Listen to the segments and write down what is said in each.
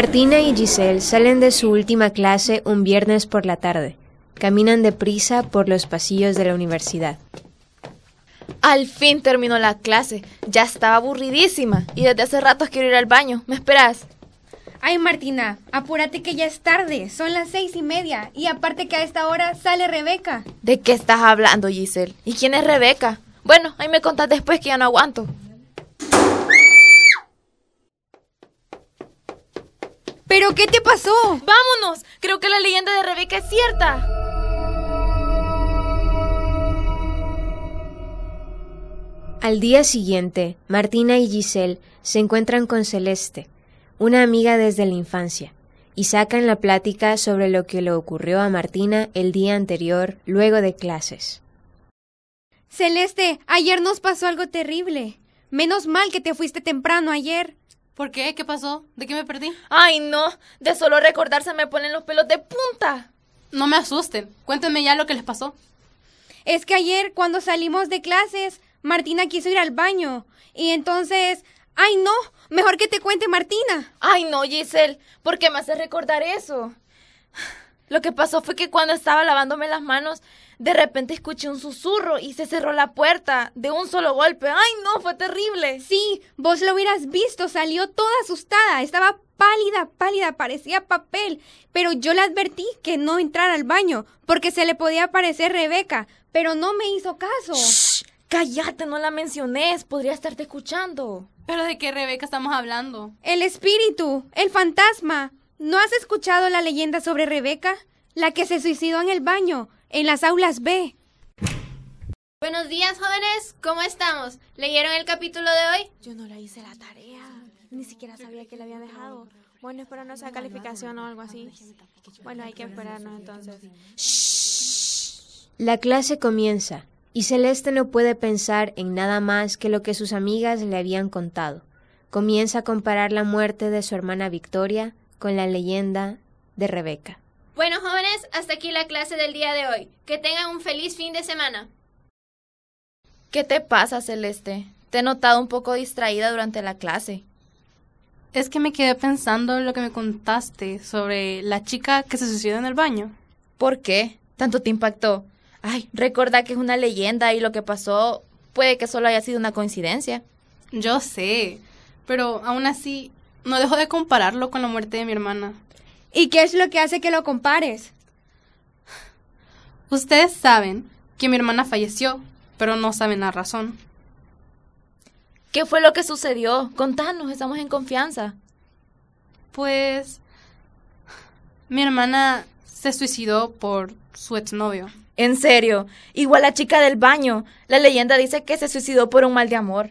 Martina y Giselle salen de su última clase un viernes por la tarde. Caminan deprisa por los pasillos de la universidad. Al fin terminó la clase. Ya estaba aburridísima y desde hace rato quiero ir al baño. ¿Me esperas? Ay, Martina, apúrate que ya es tarde. Son las seis y media. Y aparte que a esta hora sale Rebeca. ¿De qué estás hablando, Giselle? ¿Y quién es Rebeca? Bueno, ahí me contás después que ya no aguanto. ¿Pero qué te pasó? ¡Vámonos! Creo que la leyenda de Rebeca es cierta. Al día siguiente, Martina y Giselle se encuentran con Celeste, una amiga desde la infancia, y sacan la plática sobre lo que le ocurrió a Martina el día anterior, luego de clases. Celeste, ayer nos pasó algo terrible. Menos mal que te fuiste temprano ayer. ¿Por qué? ¿Qué pasó? ¿De qué me perdí? Ay, no. De solo recordarse me ponen los pelos de punta. No me asusten. Cuéntenme ya lo que les pasó. Es que ayer, cuando salimos de clases, Martina quiso ir al baño. Y entonces... ¡Ay, no! Mejor que te cuente Martina. Ay, no, Giselle. ¿Por qué me haces recordar eso? Lo que pasó fue que cuando estaba lavándome las manos, de repente escuché un susurro y se cerró la puerta de un solo golpe. ¡Ay, no! Fue terrible. Sí, vos lo hubieras visto. Salió toda asustada. Estaba pálida, pálida, parecía papel. Pero yo le advertí que no entrara al baño, porque se le podía aparecer Rebeca. Pero no me hizo caso. Shh, cállate, no la menciones. Podría estarte escuchando. ¿Pero de qué Rebeca estamos hablando? El espíritu, el fantasma. ¿No has escuchado la leyenda sobre Rebeca? La que se suicidó en el baño, en las aulas B. Buenos días, jóvenes. ¿Cómo estamos? ¿Leyeron el capítulo de hoy? Yo no le hice la tarea. Ni siquiera sabía que la había dejado. Bueno, espero no sea calificación o algo así. Bueno, hay que esperarnos entonces. La clase comienza y Celeste no puede pensar en nada más que lo que sus amigas le habían contado. Comienza a comparar la muerte de su hermana Victoria con la leyenda de Rebeca. Bueno, jóvenes, hasta aquí la clase del día de hoy. Que tengan un feliz fin de semana. ¿Qué te pasa, Celeste? Te he notado un poco distraída durante la clase. Es que me quedé pensando en lo que me contaste sobre la chica que se suicidó en el baño. ¿Por qué? ¿Tanto te impactó? Ay, recuerda que es una leyenda y lo que pasó puede que solo haya sido una coincidencia. Yo sé, pero aún así no dejo de compararlo con la muerte de mi hermana. ¿Y qué es lo que hace que lo compares? Ustedes saben que mi hermana falleció, pero no saben la razón. ¿Qué fue lo que sucedió? Contanos, estamos en confianza. Pues mi hermana se suicidó por su exnovio. En serio, igual la chica del baño. La leyenda dice que se suicidó por un mal de amor.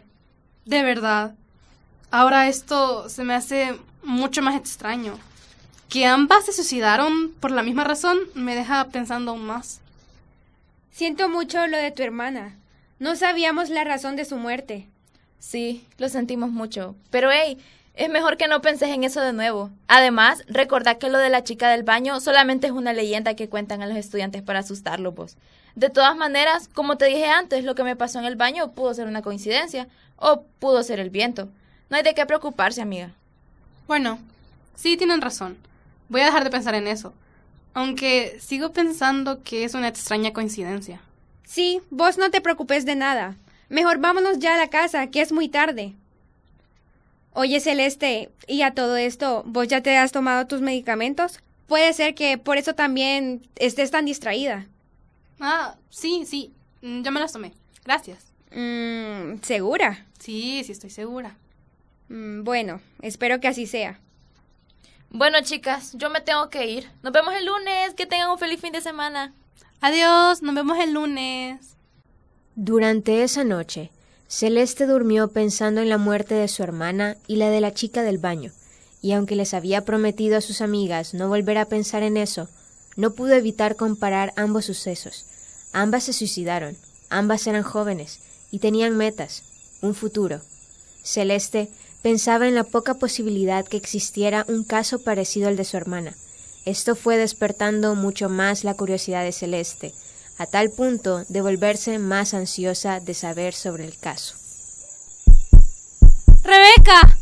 De verdad. Ahora esto se me hace mucho más extraño. Que ambas se suicidaron por la misma razón me deja pensando aún más. Siento mucho lo de tu hermana. No sabíamos la razón de su muerte. Sí, lo sentimos mucho. Pero hey, es mejor que no penses en eso de nuevo. Además, recordad que lo de la chica del baño solamente es una leyenda que cuentan a los estudiantes para asustarlos vos. De todas maneras, como te dije antes, lo que me pasó en el baño pudo ser una coincidencia o pudo ser el viento. No hay de qué preocuparse, amiga. Bueno, sí tienen razón. Voy a dejar de pensar en eso. Aunque sigo pensando que es una extraña coincidencia. Sí, vos no te preocupes de nada. Mejor vámonos ya a la casa, que es muy tarde. Oye, Celeste, y a todo esto, ¿vos ya te has tomado tus medicamentos? Puede ser que por eso también estés tan distraída. Ah, sí, sí. Mm, Ya me las tomé. Gracias. Mm, ¿Segura? Sí, sí estoy segura. Mm, bueno, espero que así sea. Bueno, chicas, yo me tengo que ir. Nos vemos el lunes. Que tengan un feliz fin de semana. Adiós, nos vemos el lunes. Durante esa noche, Celeste durmió pensando en la muerte de su hermana y la de la chica del baño, y aunque les había prometido a sus amigas no volver a pensar en eso, no pudo evitar comparar ambos sucesos. Ambas se suicidaron, ambas eran jóvenes y tenían metas, un futuro. Celeste pensaba en la poca posibilidad que existiera un caso parecido al de su hermana. Esto fue despertando mucho más la curiosidad de Celeste, a tal punto de volverse más ansiosa de saber sobre el caso. ¡Rebeca!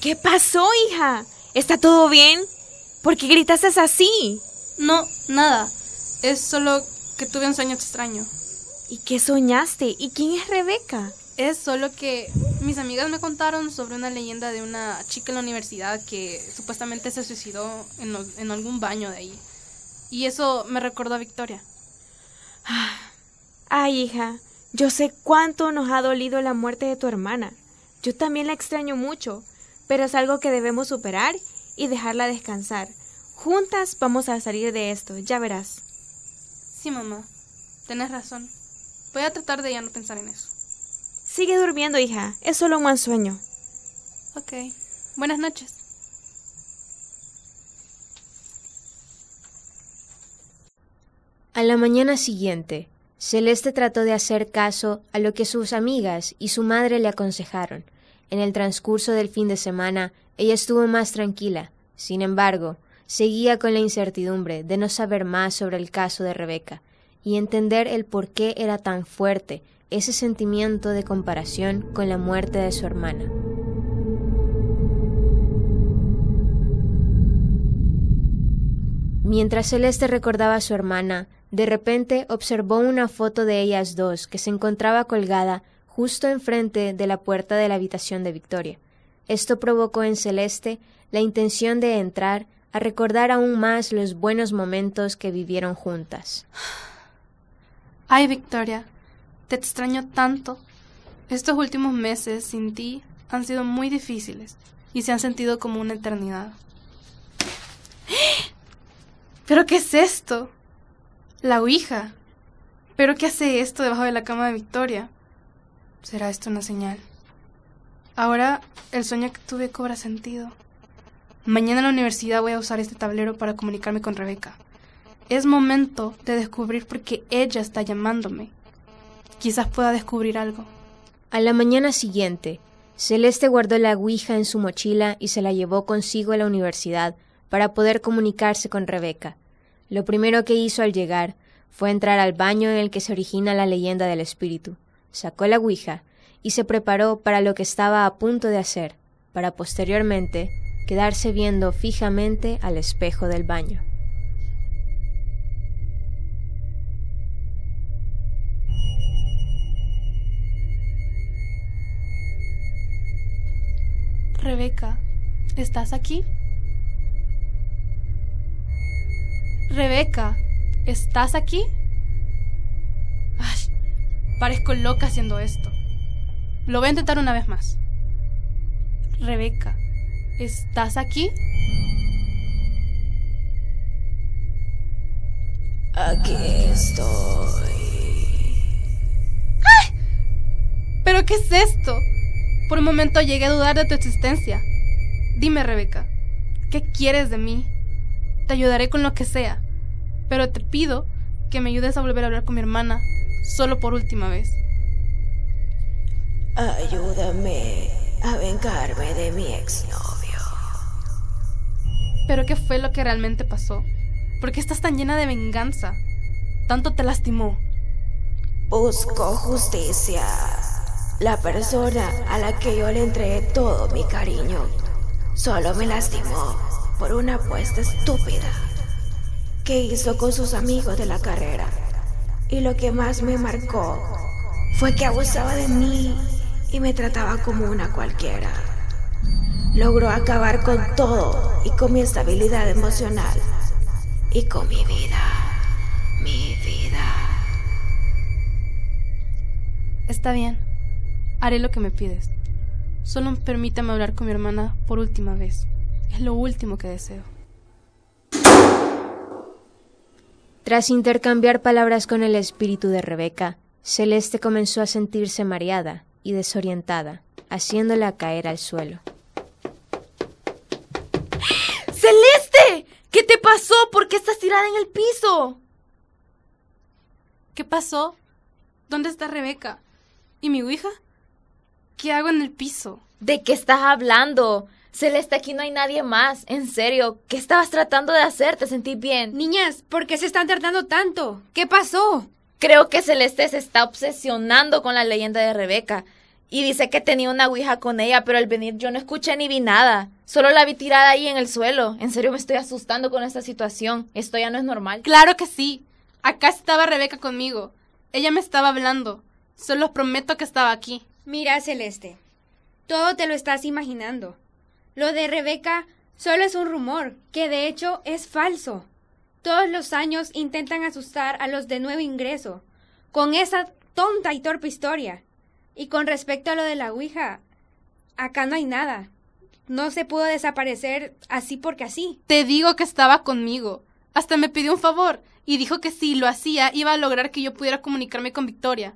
¿Qué pasó, hija? ¿Está todo bien? ¿Por qué gritaste así? No, nada. Es solo que tuve un sueño extraño. ¿Y qué soñaste? ¿Y quién es Rebeca? Es solo que mis amigas me contaron sobre una leyenda de una chica en la universidad que supuestamente se suicidó en, en algún baño de ahí. Y eso me recordó a Victoria. Ay, hija, yo sé cuánto nos ha dolido la muerte de tu hermana. Yo también la extraño mucho, pero es algo que debemos superar y dejarla descansar. Juntas vamos a salir de esto, ya verás. Sí, mamá, tenés razón. Voy a tratar de ya no pensar en eso. Sigue durmiendo, hija. Es solo un buen sueño. Ok. Buenas noches. A la mañana siguiente, Celeste trató de hacer caso a lo que sus amigas y su madre le aconsejaron. En el transcurso del fin de semana, ella estuvo más tranquila. Sin embargo, seguía con la incertidumbre de no saber más sobre el caso de Rebeca y entender el por qué era tan fuerte ese sentimiento de comparación con la muerte de su hermana. Mientras Celeste recordaba a su hermana, de repente observó una foto de ellas dos que se encontraba colgada justo enfrente de la puerta de la habitación de Victoria. Esto provocó en Celeste la intención de entrar a recordar aún más los buenos momentos que vivieron juntas. Ay, Victoria, te extraño tanto. Estos últimos meses sin ti han sido muy difíciles y se han sentido como una eternidad. ¿Pero qué es esto? La Ouija. ¿Pero qué hace esto debajo de la cama de Victoria? ¿Será esto una señal? Ahora el sueño que tuve cobra sentido. Mañana en la universidad voy a usar este tablero para comunicarme con Rebeca. Es momento de descubrir por qué ella está llamándome. Quizás pueda descubrir algo. A la mañana siguiente, Celeste guardó la Ouija en su mochila y se la llevó consigo a la universidad para poder comunicarse con Rebeca. Lo primero que hizo al llegar fue entrar al baño en el que se origina la leyenda del espíritu. Sacó la Ouija y se preparó para lo que estaba a punto de hacer, para posteriormente quedarse viendo fijamente al espejo del baño. Rebeca, ¿estás aquí? Rebeca, ¿estás aquí? Ay, parezco loca haciendo esto. Lo voy a intentar una vez más. Rebeca, ¿estás aquí? Aquí estoy. ¡Ay! ¿Pero qué es esto? Por un momento llegué a dudar de tu existencia. Dime, Rebeca, ¿qué quieres de mí? Te ayudaré con lo que sea, pero te pido que me ayudes a volver a hablar con mi hermana, solo por última vez. Ayúdame a vengarme de mi exnovio. ¿Pero qué fue lo que realmente pasó? ¿Por qué estás tan llena de venganza? ¿Tanto te lastimó? Busco justicia. La persona a la que yo le entregué todo mi cariño solo me lastimó por una apuesta estúpida que hizo con sus amigos de la carrera. Y lo que más me marcó fue que abusaba de mí y me trataba como una cualquiera. Logró acabar con todo y con mi estabilidad emocional y con mi vida, mi vida. Está bien. Haré lo que me pides. Solo permítame hablar con mi hermana por última vez. Es lo último que deseo. Tras intercambiar palabras con el espíritu de Rebeca, Celeste comenzó a sentirse mareada y desorientada, haciéndola caer al suelo. ¡Celeste! ¿Qué te pasó? ¿Por qué estás tirada en el piso? ¿Qué pasó? ¿Dónde está Rebeca? ¿Y mi hija? ¿Qué hago en el piso? ¿De qué estás hablando? Celeste, aquí no hay nadie más. En serio, ¿qué estabas tratando de hacer? ¿Te sentí bien? Niñas, ¿por qué se están tratando tanto? ¿Qué pasó? Creo que Celeste se está obsesionando con la leyenda de Rebeca. Y dice que tenía una ouija con ella, pero al venir yo no escuché ni vi nada. Solo la vi tirada ahí en el suelo. En serio me estoy asustando con esta situación. Esto ya no es normal. Claro que sí. Acá estaba Rebeca conmigo. Ella me estaba hablando. Solo prometo que estaba aquí. Mira, Celeste. Todo te lo estás imaginando. Lo de Rebeca solo es un rumor, que de hecho es falso. Todos los años intentan asustar a los de nuevo ingreso, con esa tonta y torpe historia. Y con respecto a lo de la Ouija, acá no hay nada. No se pudo desaparecer así porque así. Te digo que estaba conmigo. Hasta me pidió un favor y dijo que si lo hacía iba a lograr que yo pudiera comunicarme con Victoria.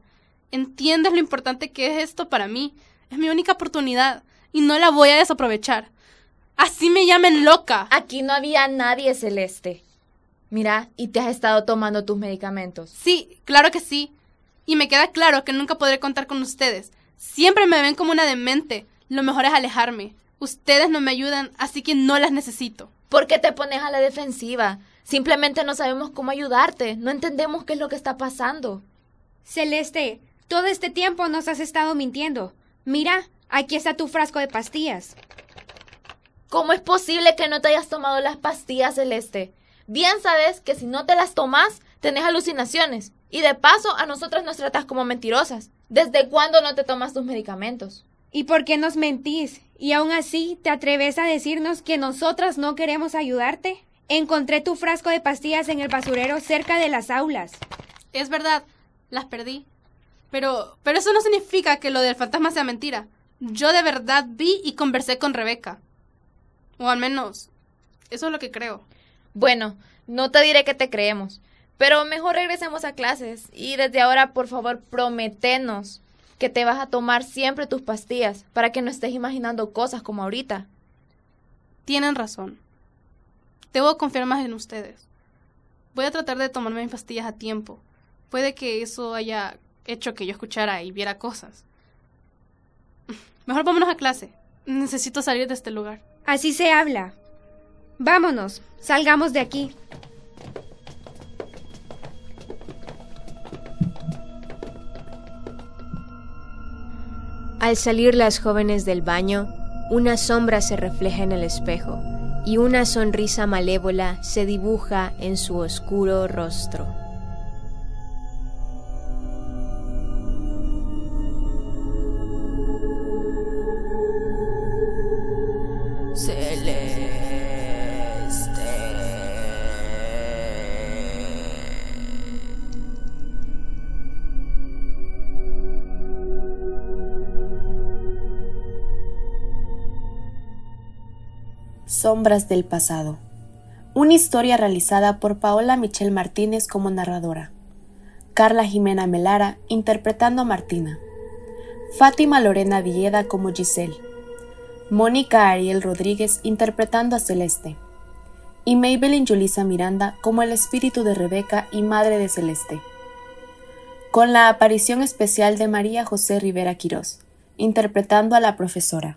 ¿Entiendes lo importante que es esto para mí? Es mi única oportunidad y no la voy a desaprovechar. Así me llamen loca. Aquí no había nadie, Celeste. Mira, ¿y te has estado tomando tus medicamentos? Sí, claro que sí. Y me queda claro que nunca podré contar con ustedes. Siempre me ven como una demente. Lo mejor es alejarme. Ustedes no me ayudan, así que no las necesito. ¿Por qué te pones a la defensiva? Simplemente no sabemos cómo ayudarte. No entendemos qué es lo que está pasando. Celeste, todo este tiempo nos has estado mintiendo. Mira, aquí está tu frasco de pastillas. ¿Cómo es posible que no te hayas tomado las pastillas, Celeste? Bien sabes que si no te las tomas, tenés alucinaciones. Y de paso, a nosotros nos tratas como mentirosas. ¿Desde cuándo no te tomas tus medicamentos? ¿Y por qué nos mentís? ¿Y aún así te atreves a decirnos que nosotras no queremos ayudarte? Encontré tu frasco de pastillas en el basurero cerca de las aulas. Es verdad, las perdí. Pero, pero eso no significa que lo del fantasma sea mentira. Yo de verdad vi y conversé con Rebeca. O al menos, eso es lo que creo. Bueno, no te diré que te creemos, pero mejor regresemos a clases y desde ahora, por favor, prometenos que te vas a tomar siempre tus pastillas para que no estés imaginando cosas como ahorita. Tienen razón. Debo confiar más en ustedes. Voy a tratar de tomarme mis pastillas a tiempo. Puede que eso haya hecho que yo escuchara y viera cosas. Mejor vámonos a clase. Necesito salir de este lugar. Así se habla. Vámonos, salgamos de aquí. Al salir las jóvenes del baño, una sombra se refleja en el espejo y una sonrisa malévola se dibuja en su oscuro rostro. Sombras del pasado. Una historia realizada por Paola Michelle Martínez como narradora. Carla Jimena Melara interpretando a Martina. Fátima Lorena Villeda como Giselle. Mónica Ariel Rodríguez interpretando a Celeste. Y Maybelline Julisa Miranda como el espíritu de Rebeca y madre de Celeste. Con la aparición especial de María José Rivera Quirós, interpretando a la profesora.